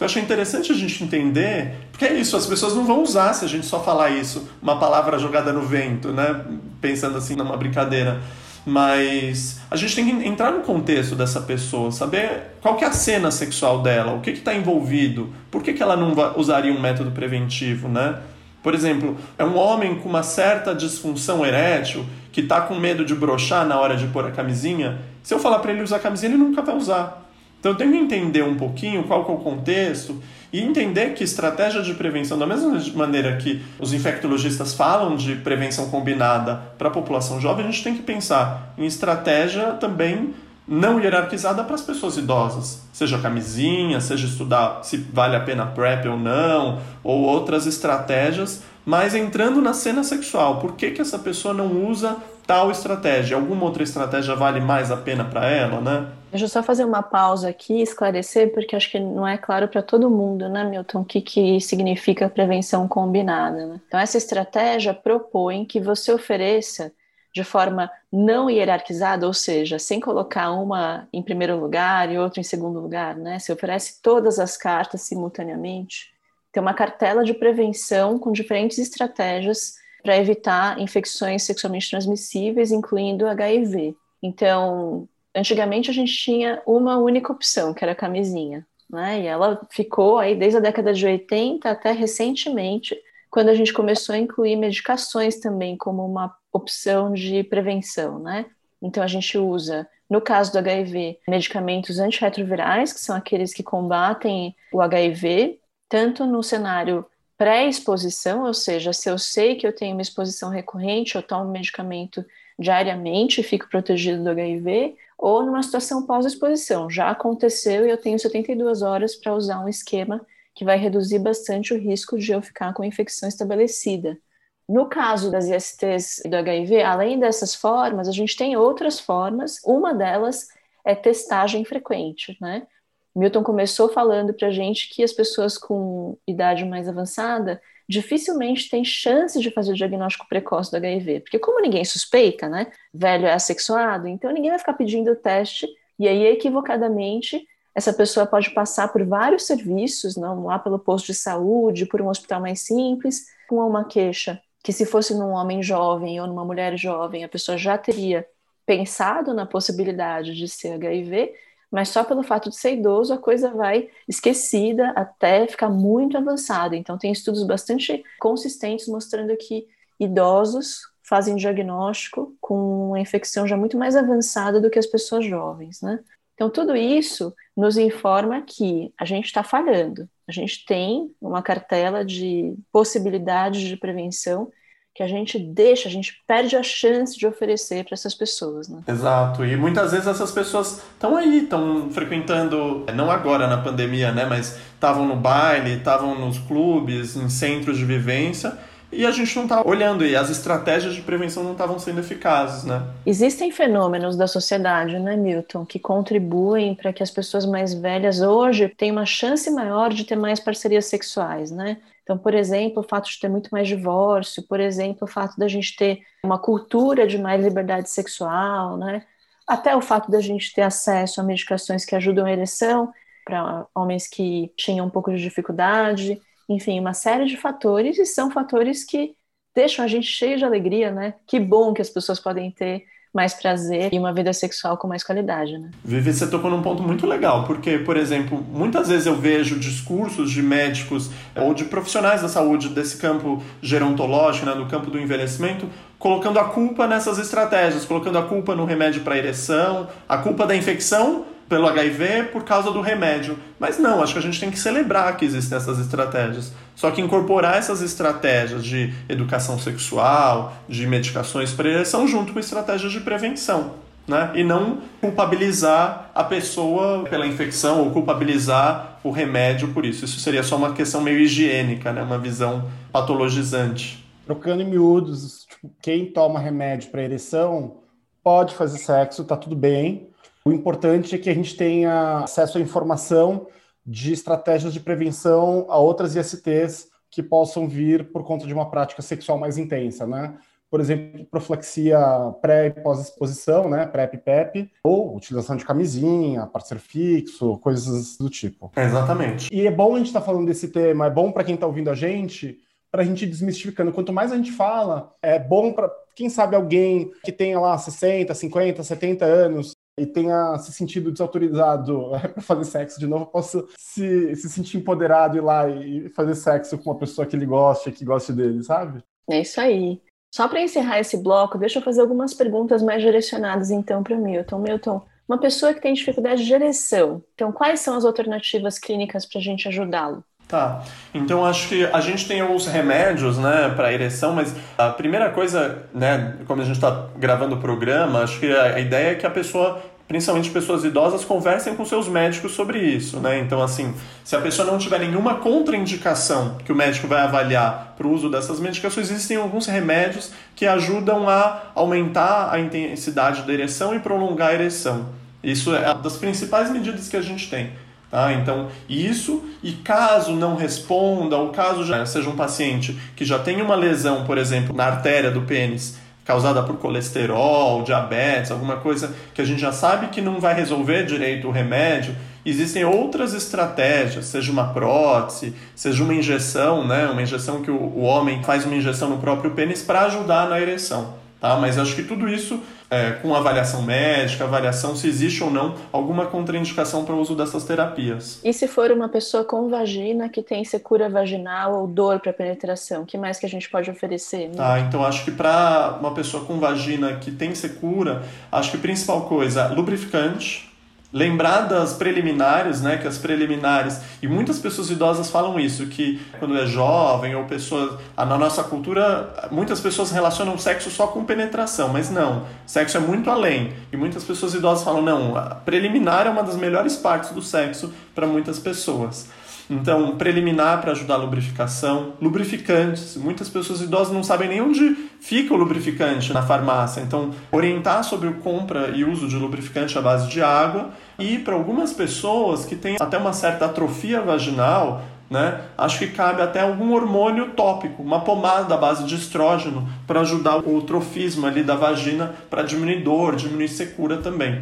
Então achei interessante a gente entender, porque é isso, as pessoas não vão usar se a gente só falar isso, uma palavra jogada no vento, né? Pensando assim numa brincadeira. Mas a gente tem que entrar no contexto dessa pessoa, saber qual que é a cena sexual dela, o que está envolvido, por que, que ela não usaria um método preventivo, né? Por exemplo, é um homem com uma certa disfunção erétil que está com medo de brochar na hora de pôr a camisinha. Se eu falar para ele usar a camisinha, ele nunca vai usar. Então eu tenho que entender um pouquinho qual é o contexto e entender que estratégia de prevenção, da mesma maneira que os infectologistas falam de prevenção combinada para a população jovem, a gente tem que pensar em estratégia também não hierarquizada para as pessoas idosas, seja camisinha, seja estudar se vale a pena PrEP ou não, ou outras estratégias, mas entrando na cena sexual. Por que, que essa pessoa não usa tal estratégia? Alguma outra estratégia vale mais a pena para ela, né? Deixa eu só fazer uma pausa aqui esclarecer, porque acho que não é claro para todo mundo, né, Milton, o que, que significa prevenção combinada. Né? Então, essa estratégia propõe que você ofereça de forma não hierarquizada, ou seja, sem colocar uma em primeiro lugar e outra em segundo lugar, né? Você oferece todas as cartas simultaneamente. Tem uma cartela de prevenção com diferentes estratégias para evitar infecções sexualmente transmissíveis, incluindo HIV. Então, antigamente a gente tinha uma única opção, que era a camisinha, né? E ela ficou aí desde a década de 80 até recentemente, quando a gente começou a incluir medicações também como uma opção de prevenção, né? Então a gente usa, no caso do HIV, medicamentos antirretrovirais, que são aqueles que combatem o HIV, tanto no cenário pré-exposição, ou seja, se eu sei que eu tenho uma exposição recorrente, eu tomo medicamento diariamente fico protegido do HIV, ou numa situação pós-exposição. Já aconteceu e eu tenho 72 horas para usar um esquema que vai reduzir bastante o risco de eu ficar com a infecção estabelecida. No caso das ISTs e do HIV, além dessas formas, a gente tem outras formas. Uma delas é testagem frequente, né? Milton começou falando para a gente que as pessoas com idade mais avançada dificilmente tem chance de fazer o diagnóstico precoce do HIV, porque como ninguém suspeita, né, velho é assexuado, então ninguém vai ficar pedindo o teste e aí equivocadamente essa pessoa pode passar por vários serviços, não lá pelo posto de saúde, por um hospital mais simples, com uma queixa que se fosse num homem jovem ou numa mulher jovem, a pessoa já teria pensado na possibilidade de ser HIV, mas só pelo fato de ser idoso a coisa vai esquecida até ficar muito avançada. Então, tem estudos bastante consistentes mostrando que idosos fazem diagnóstico com uma infecção já muito mais avançada do que as pessoas jovens, né? Então, tudo isso nos informa que a gente está falhando. A gente tem uma cartela de possibilidades de prevenção que a gente deixa, a gente perde a chance de oferecer para essas pessoas, né? Exato. E muitas vezes essas pessoas estão aí, estão frequentando, não agora na pandemia, né, mas estavam no baile, estavam nos clubes, em centros de vivência e a gente não está olhando e as estratégias de prevenção não estavam sendo eficazes, né? Existem fenômenos da sociedade, né, Milton, que contribuem para que as pessoas mais velhas hoje tenham uma chance maior de ter mais parcerias sexuais, né? Então, por exemplo, o fato de ter muito mais divórcio, por exemplo, o fato da gente ter uma cultura de mais liberdade sexual, né? Até o fato da gente ter acesso a medicações que ajudam a ereção para homens que tinham um pouco de dificuldade enfim, uma série de fatores e são fatores que deixam a gente cheio de alegria, né? Que bom que as pessoas podem ter mais prazer e uma vida sexual com mais qualidade, né? Vivi, você tocou num ponto muito legal, porque, por exemplo, muitas vezes eu vejo discursos de médicos ou de profissionais da saúde desse campo gerontológico, né, do campo do envelhecimento, colocando a culpa nessas estratégias, colocando a culpa no remédio para ereção, a culpa da infecção pelo HIV por causa do remédio. Mas não, acho que a gente tem que celebrar que existem essas estratégias. Só que incorporar essas estratégias de educação sexual, de medicações ereção, junto com estratégias de prevenção. Né? E não culpabilizar a pessoa pela infecção ou culpabilizar o remédio por isso. Isso seria só uma questão meio higiênica, né? uma visão patologizante. Trocando em miúdos, tipo, quem toma remédio para ereção pode fazer sexo, tá tudo bem, o importante é que a gente tenha acesso à informação de estratégias de prevenção a outras ISTs que possam vir por conta de uma prática sexual mais intensa, né? Por exemplo, profilaxia pré e pós-exposição, né? PrEP PEP, ou utilização de camisinha, parceiro fixo, coisas do tipo. Exatamente. E é bom a gente estar tá falando desse tema, é bom para quem está ouvindo a gente, para a gente ir desmistificando. Quanto mais a gente fala, é bom para, quem sabe, alguém que tenha lá 60, 50, 70 anos e tenha se sentido desautorizado (laughs) para fazer sexo de novo, possa se, se sentir empoderado ir lá e fazer sexo com uma pessoa que ele goste, que goste dele, sabe? É isso aí. Só para encerrar esse bloco, deixa eu fazer algumas perguntas mais direcionadas então para Milton. Milton, uma pessoa que tem dificuldade de ereção, então quais são as alternativas clínicas para a gente ajudá-lo? Tá. Então acho que a gente tem os remédios, né, para ereção, mas a primeira coisa, né, como a gente está gravando o programa, acho que a ideia é que a pessoa principalmente pessoas idosas, conversem com seus médicos sobre isso, né? Então, assim, se a pessoa não tiver nenhuma contraindicação que o médico vai avaliar para o uso dessas medicações, existem alguns remédios que ajudam a aumentar a intensidade da ereção e prolongar a ereção. Isso é uma das principais medidas que a gente tem. Tá? Então, isso, e caso não responda, ou caso já seja um paciente que já tem uma lesão, por exemplo, na artéria do pênis, causada por colesterol, diabetes, alguma coisa que a gente já sabe que não vai resolver direito o remédio, existem outras estratégias, seja uma prótese, seja uma injeção, né? uma injeção que o, o homem faz uma injeção no próprio pênis para ajudar na ereção. Tá? Mas acho que tudo isso é, com avaliação médica, avaliação se existe ou não alguma contraindicação para o uso dessas terapias. E se for uma pessoa com vagina que tem secura vaginal ou dor para penetração, o que mais que a gente pode oferecer? Né? Tá, então acho que para uma pessoa com vagina que tem secura, acho que a principal coisa, lubrificante, lembrar das preliminares, né, que as preliminares, e muitas pessoas idosas falam isso, que quando é jovem ou pessoa, na nossa cultura, muitas pessoas relacionam sexo só com penetração, mas não, sexo é muito além. E muitas pessoas idosas falam, não, preliminar é uma das melhores partes do sexo para muitas pessoas. Então, preliminar para ajudar a lubrificação, lubrificantes. Muitas pessoas idosas não sabem nem onde fica o lubrificante na farmácia. Então, orientar sobre compra e uso de lubrificante à base de água. E para algumas pessoas que têm até uma certa atrofia vaginal, né? Acho que cabe até algum hormônio tópico, uma pomada à base de estrógeno para ajudar o trofismo ali da vagina para diminuir dor, diminuir secura também.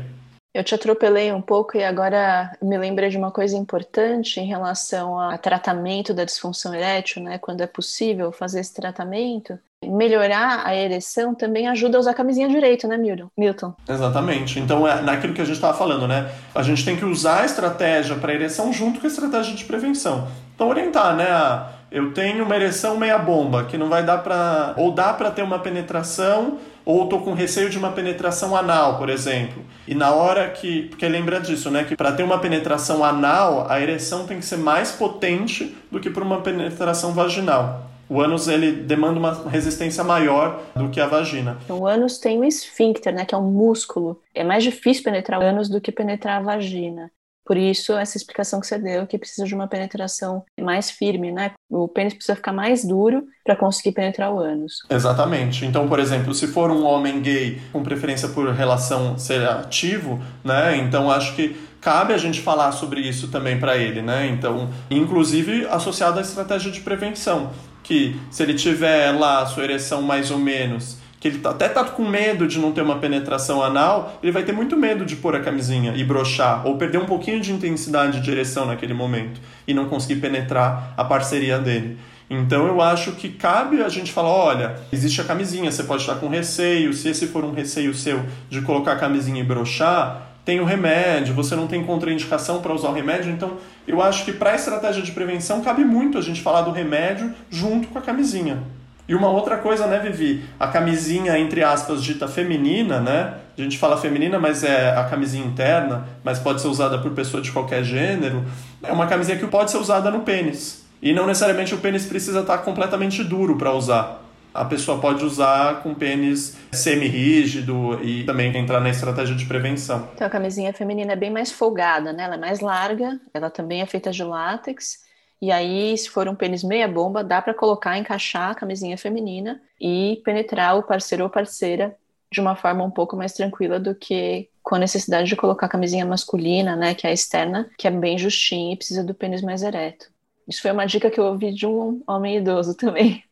Eu te atropelei um pouco e agora me lembrei de uma coisa importante em relação ao tratamento da disfunção erétil, né? Quando é possível fazer esse tratamento, melhorar a ereção também ajuda a usar a camisinha direito, né, Milton? Exatamente. Então, é naquilo que a gente estava falando, né? A gente tem que usar a estratégia para ereção junto com a estratégia de prevenção. Então, orientar, né? A, eu tenho uma ereção meia bomba, que não vai dar para. Ou dá para ter uma penetração ou estou com receio de uma penetração anal, por exemplo. E na hora que. Porque lembra disso, né? Que para ter uma penetração anal, a ereção tem que ser mais potente do que para uma penetração vaginal. O ânus ele demanda uma resistência maior do que a vagina. O ânus tem um esfíncter, né, que é um músculo. É mais difícil penetrar o ânus do que penetrar a vagina. Por isso, essa explicação que você deu, que precisa de uma penetração mais firme, né? O pênis precisa ficar mais duro para conseguir penetrar o ânus. Exatamente. Então, por exemplo, se for um homem gay com preferência por relação ser ativo, né? Então, acho que cabe a gente falar sobre isso também para ele, né? Então, inclusive associado à estratégia de prevenção, que se ele tiver lá a sua ereção mais ou menos que ele tá, até tá com medo de não ter uma penetração anal, ele vai ter muito medo de pôr a camisinha e brochar, ou perder um pouquinho de intensidade de ereção naquele momento e não conseguir penetrar a parceria dele. Então eu acho que cabe a gente falar, olha, existe a camisinha, você pode estar com receio, se esse for um receio seu de colocar a camisinha e brochar, tem o remédio, você não tem contraindicação para usar o remédio, então eu acho que para a estratégia de prevenção cabe muito a gente falar do remédio junto com a camisinha. E uma outra coisa, né, Vivi? A camisinha, entre aspas, dita feminina, né? A gente fala feminina, mas é a camisinha interna, mas pode ser usada por pessoa de qualquer gênero. É uma camisinha que pode ser usada no pênis. E não necessariamente o pênis precisa estar completamente duro para usar. A pessoa pode usar com pênis semi-rígido e também entrar na estratégia de prevenção. Então a camisinha feminina é bem mais folgada, né? Ela é mais larga, ela também é feita de látex e aí, se for um pênis meia bomba, dá para colocar, encaixar a camisinha feminina e penetrar o parceiro ou parceira de uma forma um pouco mais tranquila do que com a necessidade de colocar a camisinha masculina, né, que é a externa, que é bem justinha e precisa do pênis mais ereto. Isso foi uma dica que eu ouvi de um homem idoso também.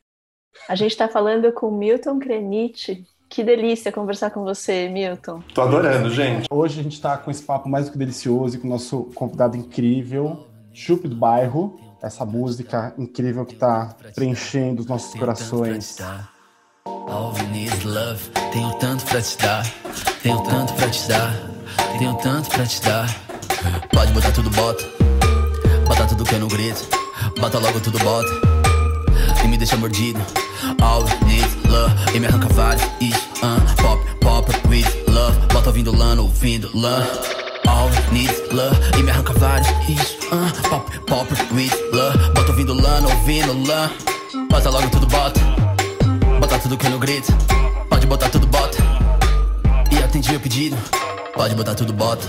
A gente está falando com Milton Krenit. Que delícia conversar com você, Milton. Tô adorando, gente. Hoje a gente está com esse papo mais do que delicioso e com o nosso convidado incrível, Chup do Bairro, essa música incrível que está preenchendo os nossos corações. All we need is love. Tenho tanto pra te dar, tenho tanto pra te dar, tenho tanto pra te dar. Pode botar tudo, bota. Bota tudo que eu não grito. Bota logo tudo, bota. E me deixa mordido. All we need love. E me arranca vários. Uh, pop, pop, with love. Bota ouvindo lã, ouvindo lã. Need love E me arranca vários Isso, uh, pop, pop, with love. Bota ouvindo lã, ouvindo lã. Bota logo tudo, bota. Bota tudo que eu não grito. Pode botar tudo, bota. E atendi o pedido. Pode botar tudo, bota.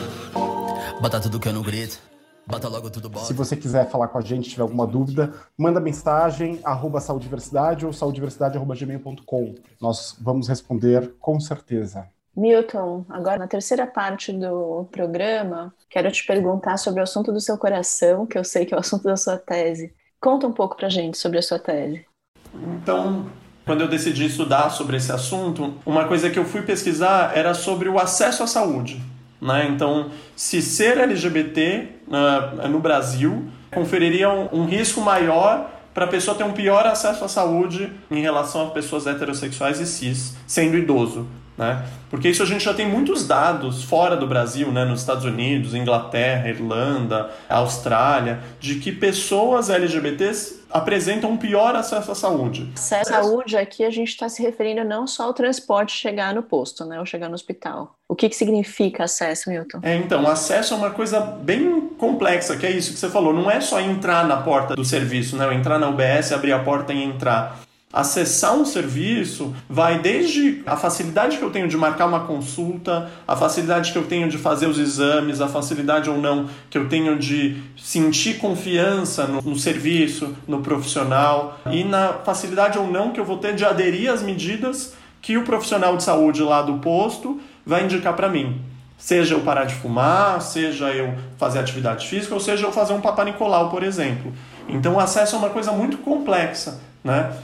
Bota tudo que eu não grito. Bota logo tudo, bota. Se você quiser falar com a gente, tiver alguma dúvida, manda mensagem, arroba saudiversidade ou saudiversidade.gmail.com. Nós vamos responder com certeza. Milton, agora na terceira parte do programa, quero te perguntar sobre o assunto do seu coração, que eu sei que é o assunto da sua tese. Conta um pouco pra gente sobre a sua tese. Então, quando eu decidi estudar sobre esse assunto, uma coisa que eu fui pesquisar era sobre o acesso à saúde. Né? Então, se ser LGBT uh, no Brasil conferiria um, um risco maior para a pessoa ter um pior acesso à saúde em relação a pessoas heterossexuais e cis, sendo idoso. Né? Porque isso a gente já tem muitos dados fora do Brasil, né? nos Estados Unidos, Inglaterra, Irlanda, Austrália, de que pessoas LGBTs apresentam um pior acesso à saúde. Acesso à saúde aqui a gente está se referindo não só ao transporte chegar no posto, né, ou chegar no hospital. O que, que significa acesso, Milton? É, então, acesso é uma coisa bem complexa, que é isso que você falou. Não é só entrar na porta do serviço, né? entrar na UBS, abrir a porta e entrar. Acessar um serviço vai desde a facilidade que eu tenho de marcar uma consulta, a facilidade que eu tenho de fazer os exames, a facilidade ou não que eu tenho de sentir confiança no, no serviço, no profissional e na facilidade ou não que eu vou ter de aderir às medidas que o profissional de saúde lá do posto vai indicar para mim. Seja eu parar de fumar, seja eu fazer atividade física, ou seja eu fazer um Papa Nicolau, por exemplo. Então o acesso é uma coisa muito complexa, né?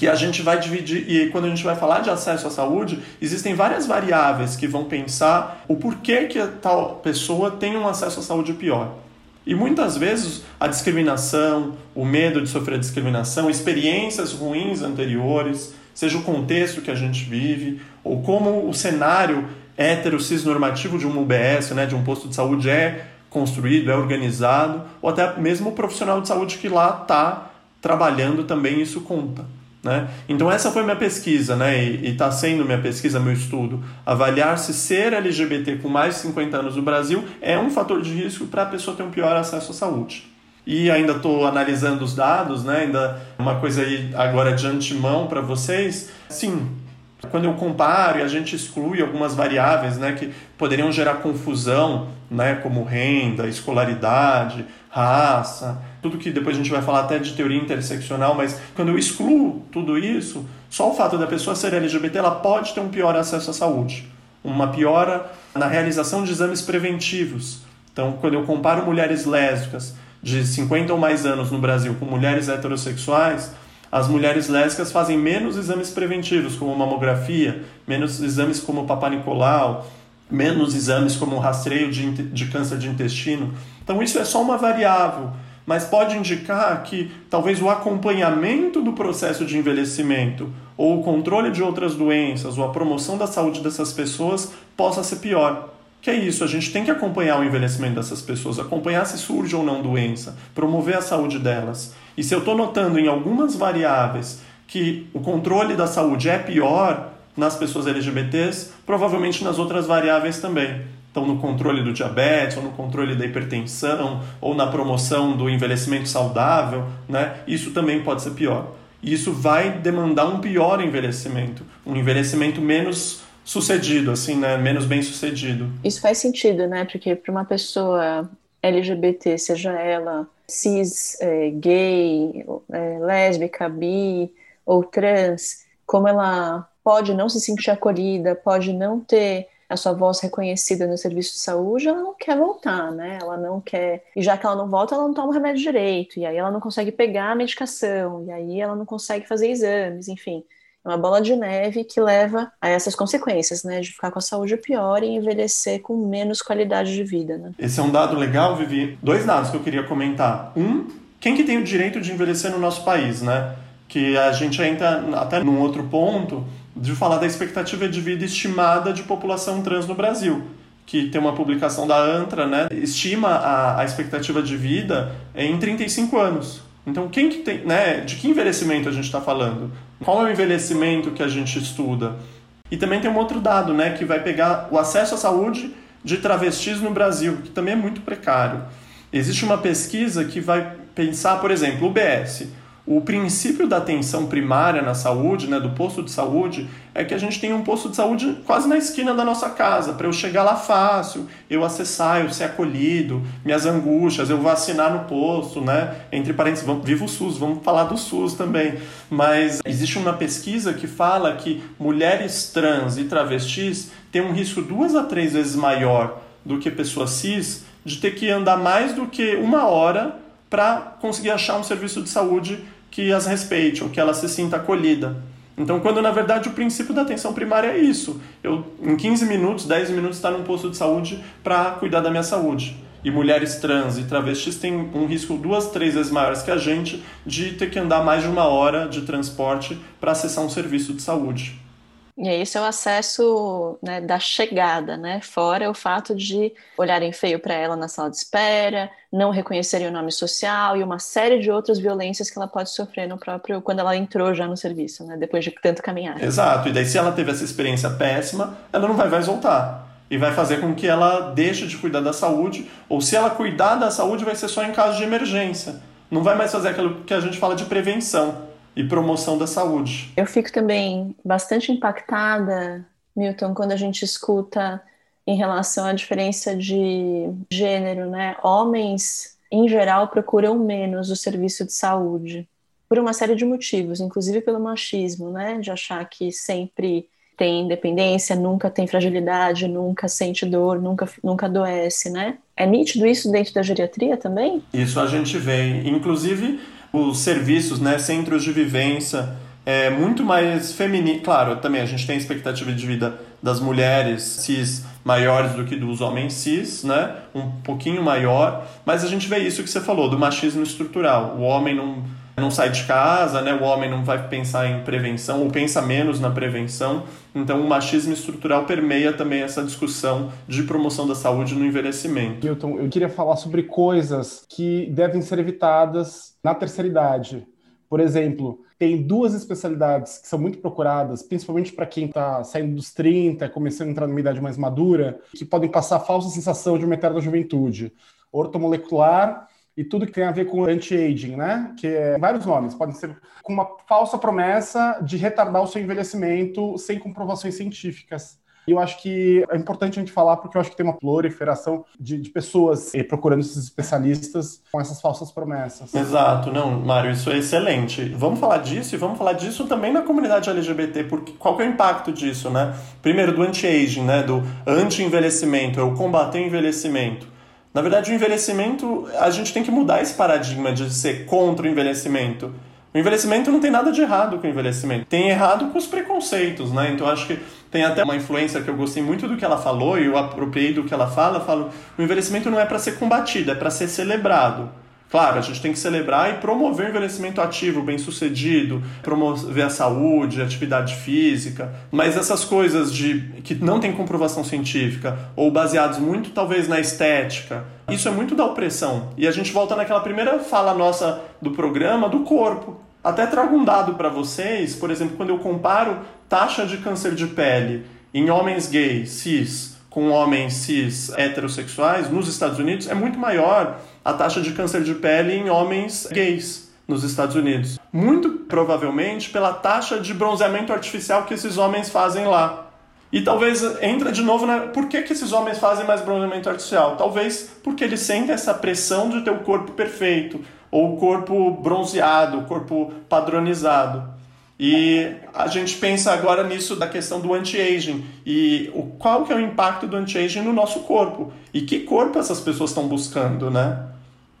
Que a gente vai dividir, e quando a gente vai falar de acesso à saúde, existem várias variáveis que vão pensar o porquê que a tal pessoa tem um acesso à saúde pior. E muitas vezes a discriminação, o medo de sofrer discriminação, experiências ruins anteriores, seja o contexto que a gente vive, ou como o cenário hétero cisnormativo de um UBS, né, de um posto de saúde é construído, é organizado, ou até mesmo o profissional de saúde que lá está trabalhando também isso conta. Né? Então essa foi minha pesquisa, né? e está sendo minha pesquisa, meu estudo, avaliar se ser LGBT com mais de 50 anos no Brasil é um fator de risco para a pessoa ter um pior acesso à saúde. E ainda estou analisando os dados, né? ainda uma coisa aí agora de antemão para vocês. Sim, Quando eu comparo e a gente exclui algumas variáveis né, que poderiam gerar confusão, né, como renda, escolaridade, raça, tudo que depois a gente vai falar até de teoria interseccional, mas quando eu excluo tudo isso, só o fato da pessoa ser LGBT ela pode ter um pior acesso à saúde, uma piora na realização de exames preventivos. Então, quando eu comparo mulheres lésbicas de 50 ou mais anos no Brasil com mulheres heterossexuais, as mulheres lésbicas fazem menos exames preventivos, como mamografia, menos exames como Papa Nicolau, menos exames como rastreio de, de câncer de intestino. Então, isso é só uma variável, mas pode indicar que talvez o acompanhamento do processo de envelhecimento, ou o controle de outras doenças, ou a promoção da saúde dessas pessoas possa ser pior. Que é isso, a gente tem que acompanhar o envelhecimento dessas pessoas, acompanhar se surge ou não doença, promover a saúde delas. E se eu estou notando em algumas variáveis que o controle da saúde é pior nas pessoas LGBTs, provavelmente nas outras variáveis também. Então, no controle do diabetes, ou no controle da hipertensão, ou na promoção do envelhecimento saudável, né? isso também pode ser pior. E isso vai demandar um pior envelhecimento, um envelhecimento menos sucedido, assim, né? Menos bem sucedido. Isso faz sentido, né? Porque para uma pessoa LGBT, seja ela cis, é, gay, é, lésbica, bi ou trans, como ela pode não se sentir acolhida, pode não ter a sua voz reconhecida no serviço de saúde, ela não quer voltar, né? Ela não quer. E já que ela não volta, ela não toma o remédio direito, e aí ela não consegue pegar a medicação, e aí ela não consegue fazer exames, enfim. É uma bola de neve que leva a essas consequências, né? De ficar com a saúde pior e envelhecer com menos qualidade de vida, né? Esse é um dado legal, Vivi. Dois dados que eu queria comentar. Um, quem que tem o direito de envelhecer no nosso país, né? Que a gente entra até num outro ponto de falar da expectativa de vida estimada de população trans no Brasil que tem uma publicação da ANTRA, né, estima a, a expectativa de vida em 35 anos. Então, quem que tem, né, de que envelhecimento a gente está falando? Qual é o envelhecimento que a gente estuda? E também tem um outro dado, né, que vai pegar o acesso à saúde de travestis no Brasil, que também é muito precário. Existe uma pesquisa que vai pensar, por exemplo, o BS. O princípio da atenção primária na saúde, né, do posto de saúde, é que a gente tem um posto de saúde quase na esquina da nossa casa, para eu chegar lá fácil, eu acessar, eu ser acolhido, minhas angústias, eu vacinar no posto, né? Entre parênteses, vamos, viva o SUS, vamos falar do SUS também. Mas existe uma pesquisa que fala que mulheres trans e travestis têm um risco duas a três vezes maior do que pessoas cis de ter que andar mais do que uma hora para conseguir achar um serviço de saúde que as respeite ou que ela se sinta acolhida. Então, quando na verdade o princípio da atenção primária é isso, eu em 15 minutos, 10 minutos estar num posto de saúde para cuidar da minha saúde. E mulheres trans e travestis têm um risco duas, três vezes maiores que a gente de ter que andar mais de uma hora de transporte para acessar um serviço de saúde. E esse é o acesso né, da chegada, né? Fora o fato de olharem feio para ela na sala de espera, não reconhecerem o nome social e uma série de outras violências que ela pode sofrer no próprio quando ela entrou já no serviço, né? Depois de tanto caminhar. Exato. E daí se ela teve essa experiência péssima, ela não vai mais voltar e vai fazer com que ela deixe de cuidar da saúde, ou se ela cuidar da saúde vai ser só em caso de emergência. Não vai mais fazer aquilo que a gente fala de prevenção e promoção da saúde. Eu fico também bastante impactada, Milton, quando a gente escuta em relação à diferença de gênero, né? Homens, em geral, procuram menos o serviço de saúde por uma série de motivos, inclusive pelo machismo, né? De achar que sempre tem independência, nunca tem fragilidade, nunca sente dor, nunca, nunca adoece, né? É nítido isso dentro da geriatria também? Isso a gente vê. Inclusive, os serviços, né, centros de vivência, é muito mais feminino. Claro, também a gente tem a expectativa de vida das mulheres cis maiores do que dos homens cis, né? Um pouquinho maior, mas a gente vê isso que você falou do machismo estrutural. O homem não não sai de casa, né? O homem não vai pensar em prevenção ou pensa menos na prevenção. Então, o machismo estrutural permeia também essa discussão de promoção da saúde no envelhecimento. Milton, eu queria falar sobre coisas que devem ser evitadas na terceira idade. Por exemplo, tem duas especialidades que são muito procuradas, principalmente para quem está saindo dos 30, começando a entrar numa idade mais madura, que podem passar a falsa sensação de uma eterna juventude. Ortomolecular e tudo que tem a ver com anti-aging, né? Que é vários nomes, podem ser com uma falsa promessa de retardar o seu envelhecimento sem comprovações científicas. E eu acho que é importante a gente falar, porque eu acho que tem uma proliferação de, de pessoas eh, procurando esses especialistas com essas falsas promessas. Exato, não, Mário, isso é excelente. Vamos falar disso e vamos falar disso também na comunidade LGBT, porque qual que é o impacto disso, né? Primeiro, do anti-aging, né? Do anti-envelhecimento, é o combater o envelhecimento. Na verdade, o envelhecimento, a gente tem que mudar esse paradigma de ser contra o envelhecimento. O envelhecimento não tem nada de errado com o envelhecimento. Tem errado com os preconceitos, né? Então acho que tem até uma influência que eu gostei muito do que ela falou e eu apropriei do que ela fala. Falo, o envelhecimento não é para ser combatido, é para ser celebrado. Claro, a gente tem que celebrar e promover o envelhecimento ativo, bem-sucedido, promover a saúde, a atividade física, mas essas coisas de que não tem comprovação científica ou baseados muito talvez na estética, isso é muito da opressão. E a gente volta naquela primeira fala nossa do programa do corpo. Até trago um dado para vocês, por exemplo, quando eu comparo taxa de câncer de pele em homens gays, cis, com homens cis heterossexuais nos Estados Unidos, é muito maior a taxa de câncer de pele em homens gays nos Estados Unidos. Muito provavelmente pela taxa de bronzeamento artificial que esses homens fazem lá. E talvez entra de novo na. Por que, que esses homens fazem mais bronzeamento artificial? Talvez porque eles sentem essa pressão de ter o corpo perfeito, ou o corpo bronzeado, o corpo padronizado. E a gente pensa agora nisso da questão do anti-aging e o, qual que é o impacto do anti-aging no nosso corpo e que corpo essas pessoas estão buscando, né?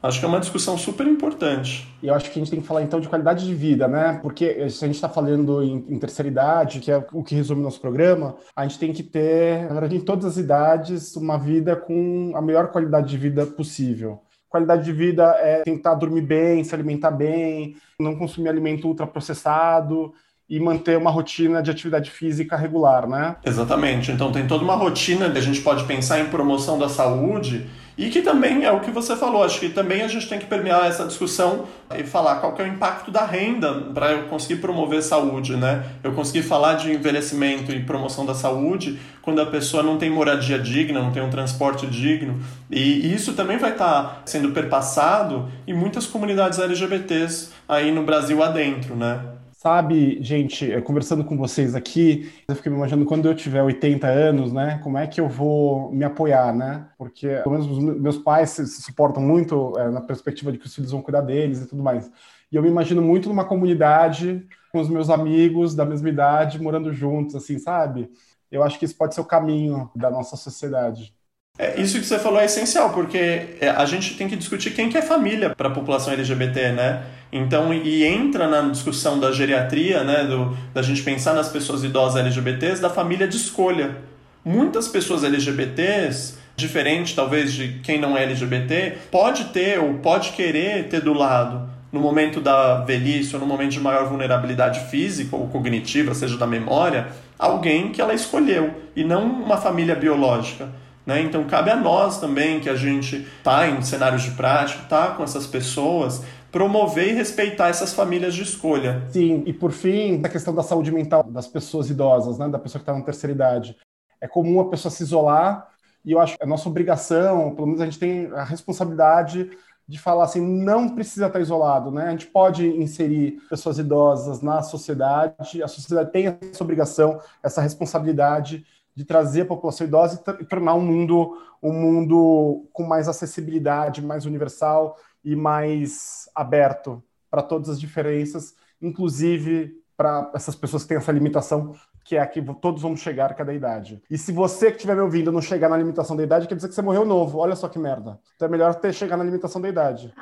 Acho que é uma discussão super importante. E eu acho que a gente tem que falar então de qualidade de vida, né? Porque se a gente está falando em, em, terceira idade, que é o que resume nosso programa, a gente tem que ter, na verdade, em todas as idades, uma vida com a melhor qualidade de vida possível. Qualidade de vida é tentar dormir bem, se alimentar bem, não consumir alimento ultraprocessado e manter uma rotina de atividade física regular, né? Exatamente. Então tem toda uma rotina que a gente pode pensar em promoção da saúde e que também é o que você falou, acho que também a gente tem que permear essa discussão e falar qual que é o impacto da renda para eu conseguir promover saúde, né? Eu conseguir falar de envelhecimento e promoção da saúde quando a pessoa não tem moradia digna, não tem um transporte digno. E isso também vai estar tá sendo perpassado em muitas comunidades LGBTs aí no Brasil adentro, né? Sabe, gente, conversando com vocês aqui, eu fiquei me imaginando quando eu tiver 80 anos, né? Como é que eu vou me apoiar, né? Porque, pelo menos, os meus pais se suportam muito é, na perspectiva de que os filhos vão cuidar deles e tudo mais. E eu me imagino muito numa comunidade com os meus amigos da mesma idade, morando juntos, assim, sabe? Eu acho que isso pode ser o caminho da nossa sociedade. É, isso que você falou é essencial, porque é, a gente tem que discutir quem que é família para a população LGBT, né? Então, e entra na discussão da geriatria, né, do, da gente pensar nas pessoas idosas LGBTs, da família de escolha. Muitas pessoas LGBTs, diferente talvez de quem não é LGBT, pode ter ou pode querer ter do lado, no momento da velhice ou no momento de maior vulnerabilidade física ou cognitiva, seja da memória, alguém que ela escolheu e não uma família biológica. Né? Então cabe a nós também que a gente está em cenários de prática, está com essas pessoas, promover e respeitar essas famílias de escolha. Sim, e por fim, a questão da saúde mental das pessoas idosas, né? da pessoa que está na terceira idade. É comum a pessoa se isolar e eu acho que é nossa obrigação, pelo menos a gente tem a responsabilidade de falar assim, não precisa estar isolado, né? A gente pode inserir pessoas idosas na sociedade, a sociedade tem essa obrigação, essa responsabilidade de trazer a população idosa e tornar um mundo um mundo com mais acessibilidade, mais universal e mais aberto para todas as diferenças, inclusive para essas pessoas que têm essa limitação, que é a que todos vamos chegar a cada idade. E se você que estiver me ouvindo não chegar na limitação da idade, quer dizer que você morreu novo. Olha só que merda. Então é melhor ter chegar na limitação da idade.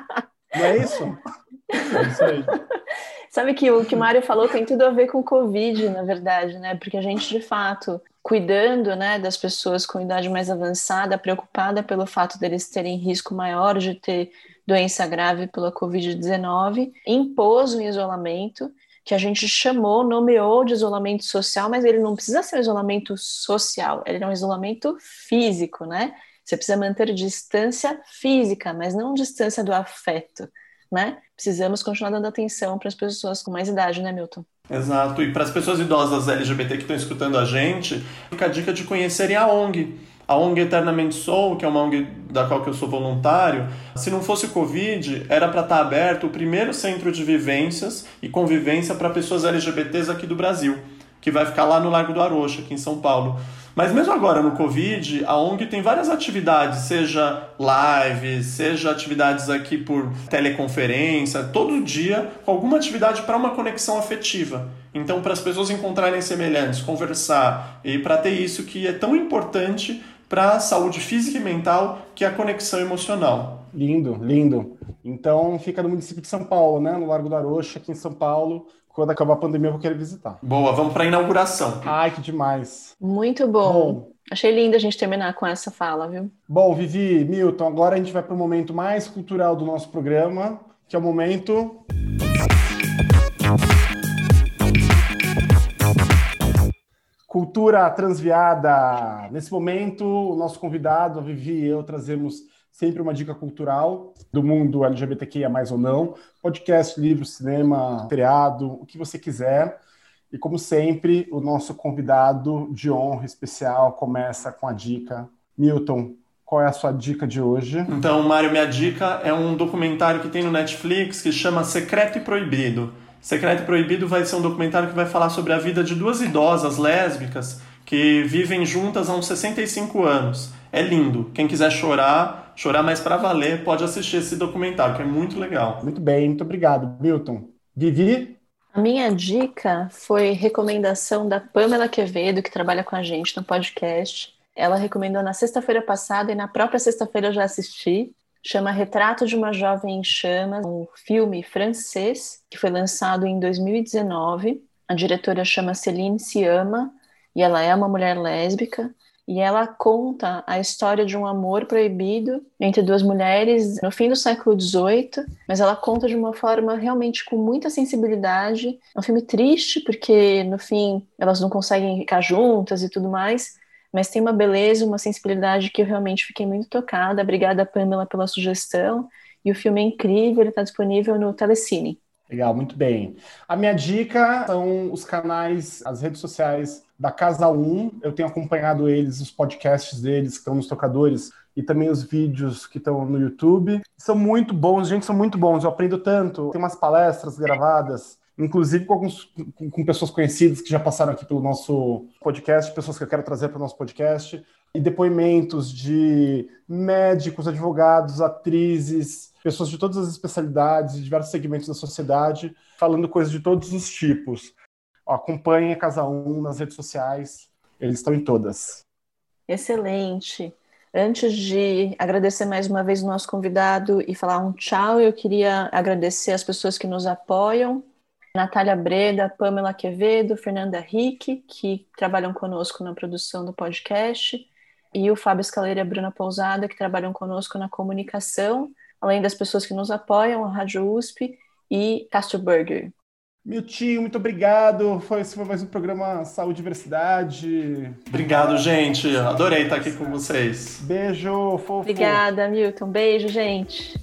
Não é isso? (laughs) É isso aí. Sabe que o que o Mário falou tem tudo a ver com o Covid, na verdade, né? Porque a gente, de fato, cuidando né, das pessoas com idade mais avançada, preocupada pelo fato deles terem risco maior de ter doença grave pela Covid-19, impôs um isolamento que a gente chamou, nomeou de isolamento social, mas ele não precisa ser um isolamento social, ele é um isolamento físico, né? Você precisa manter distância física, mas não distância do afeto né? Precisamos continuar dando atenção para as pessoas com mais idade, né, Milton? Exato. E para as pessoas idosas LGBT que estão escutando a gente, fica a dica de conhecerem a ONG. A ONG Eternamente Soul, que é uma ONG da qual eu sou voluntário, se não fosse o Covid, era para estar tá aberto o primeiro centro de vivências e convivência para pessoas LGBTs aqui do Brasil, que vai ficar lá no Largo do Arocha, aqui em São Paulo. Mas mesmo agora no Covid, a ONG tem várias atividades, seja lives, seja atividades aqui por teleconferência, todo dia com alguma atividade para uma conexão afetiva. Então, para as pessoas encontrarem semelhantes, conversar e para ter isso que é tão importante para a saúde física e mental, que é a conexão emocional. Lindo, lindo. Então, fica no município de São Paulo, né? No Largo da Arocha, aqui em São Paulo quando acabar a pandemia eu vou querer visitar. Boa, vamos para a inauguração. Ai, que demais. Muito bom. bom. Achei lindo a gente terminar com essa fala, viu? Bom, Vivi, Milton, agora a gente vai para o momento mais cultural do nosso programa, que é o momento. Cultura transviada. Nesse momento, o nosso convidado, a Vivi e eu, trazemos sempre uma dica cultural do mundo LGBTQIA mais ou não, podcast, livro, cinema, feriado, o que você quiser. E como sempre, o nosso convidado de honra especial começa com a dica. Milton, qual é a sua dica de hoje? Então, Mário, minha dica é um documentário que tem no Netflix que chama Secreto e Proibido. Secreto e Proibido vai ser um documentário que vai falar sobre a vida de duas idosas lésbicas que vivem juntas há uns 65 anos. É lindo. Quem quiser chorar, chorar mais para valer, pode assistir esse documentário, que é muito legal. Muito bem, muito obrigado, Milton. Vivi? A minha dica foi recomendação da Pamela Quevedo, que trabalha com a gente no podcast. Ela recomendou na sexta-feira passada e na própria sexta-feira eu já assisti. Chama Retrato de uma Jovem em Chamas, um filme francês que foi lançado em 2019. A diretora chama Céline Siama e ela é uma mulher lésbica e ela conta a história de um amor proibido entre duas mulheres no fim do século XVIII, mas ela conta de uma forma realmente com muita sensibilidade. É um filme triste, porque no fim elas não conseguem ficar juntas e tudo mais, mas tem uma beleza, uma sensibilidade que eu realmente fiquei muito tocada. Obrigada, Pamela, pela sugestão. E o filme é incrível, ele está disponível no Telecine. Legal, muito bem. A minha dica são os canais, as redes sociais da Casa 1. Eu tenho acompanhado eles, os podcasts deles que estão nos tocadores e também os vídeos que estão no YouTube. São muito bons, gente, são muito bons. Eu aprendo tanto. Tem umas palestras gravadas, inclusive com, alguns, com, com pessoas conhecidas que já passaram aqui pelo nosso podcast, pessoas que eu quero trazer para o nosso podcast, e depoimentos de médicos, advogados, atrizes, pessoas de todas as especialidades, de diversos segmentos da sociedade, falando coisas de todos os tipos. Acompanhe a Casa 1 nas redes sociais, eles estão em todas. Excelente. Antes de agradecer mais uma vez o nosso convidado e falar um tchau, eu queria agradecer as pessoas que nos apoiam. Natália Breda, Pamela Quevedo, Fernanda Rick, que trabalham conosco na produção do podcast, e o Fábio Escaleira e a Bruna Pousada, que trabalham conosco na comunicação além das pessoas que nos apoiam, a Rádio USP e Castro Burger. Meu tio, muito obrigado. Foi, esse foi mais um programa Saúde e Diversidade. Obrigado, gente. Adorei estar aqui com vocês. Beijo, fofo. Obrigada, Milton. Beijo, gente.